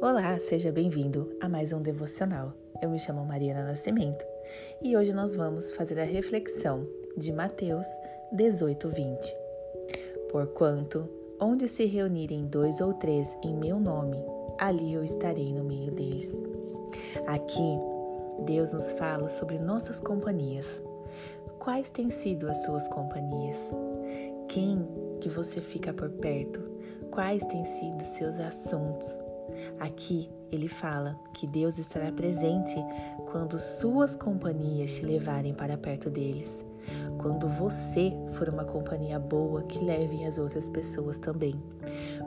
Olá, seja bem-vindo a mais um devocional. Eu me chamo Mariana Nascimento e hoje nós vamos fazer a reflexão de Mateus 18, 20. Porquanto, onde se reunirem dois ou três em meu nome, ali eu estarei no meio deles. Aqui, Deus nos fala sobre nossas companhias. Quais têm sido as suas companhias? Quem que você fica por perto? Quais têm sido seus assuntos? Aqui ele fala que Deus estará presente quando suas companhias te levarem para perto deles. Quando você for uma companhia boa que levem as outras pessoas também.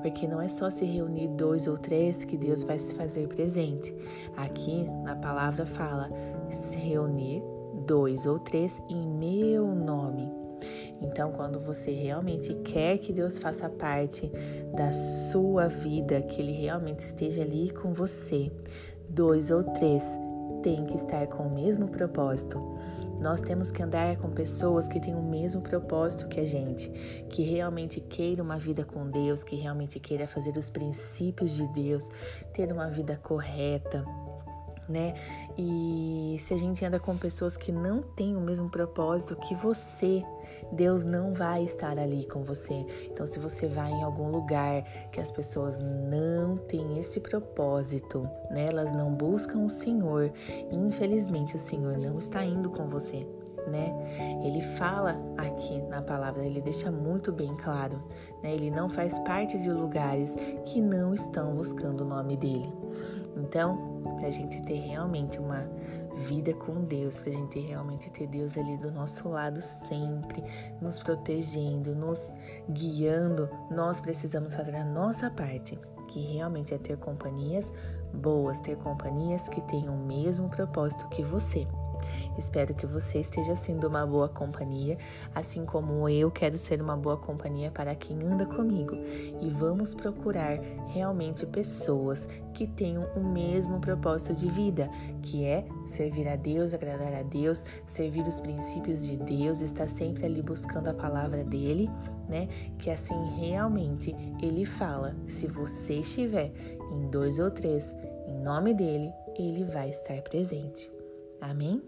Porque não é só se reunir dois ou três que Deus vai se fazer presente. Aqui na palavra fala se reunir dois ou três em meu nome. Então, quando você realmente quer que Deus faça parte da sua vida, que Ele realmente esteja ali com você, dois ou três tem que estar com o mesmo propósito. Nós temos que andar com pessoas que têm o mesmo propósito que a gente, que realmente queiram uma vida com Deus, que realmente queira fazer os princípios de Deus, ter uma vida correta, né? E se a gente anda com pessoas que não têm o mesmo propósito que você, Deus não vai estar ali com você. Então, se você vai em algum lugar que as pessoas não têm esse propósito, né? Elas não buscam o Senhor, infelizmente o Senhor não está indo com você. Né? Ele fala aqui na palavra, ele deixa muito bem claro, né? Ele não faz parte de lugares que não estão buscando o nome dele. Então, para a gente ter realmente uma vida com Deus, para a gente realmente ter Deus ali do nosso lado sempre, nos protegendo, nos guiando, nós precisamos fazer a nossa parte, que realmente é ter companhias boas, ter companhias que tenham o mesmo propósito que você. Espero que você esteja sendo uma boa companhia, assim como eu quero ser uma boa companhia para quem anda comigo. E vamos procurar realmente pessoas que tenham o mesmo propósito de vida, que é servir a Deus, agradar a Deus, servir os princípios de Deus, estar sempre ali buscando a palavra dele, né? Que assim realmente ele fala: se você estiver em dois ou três, em nome dele, ele vai estar presente. Amém?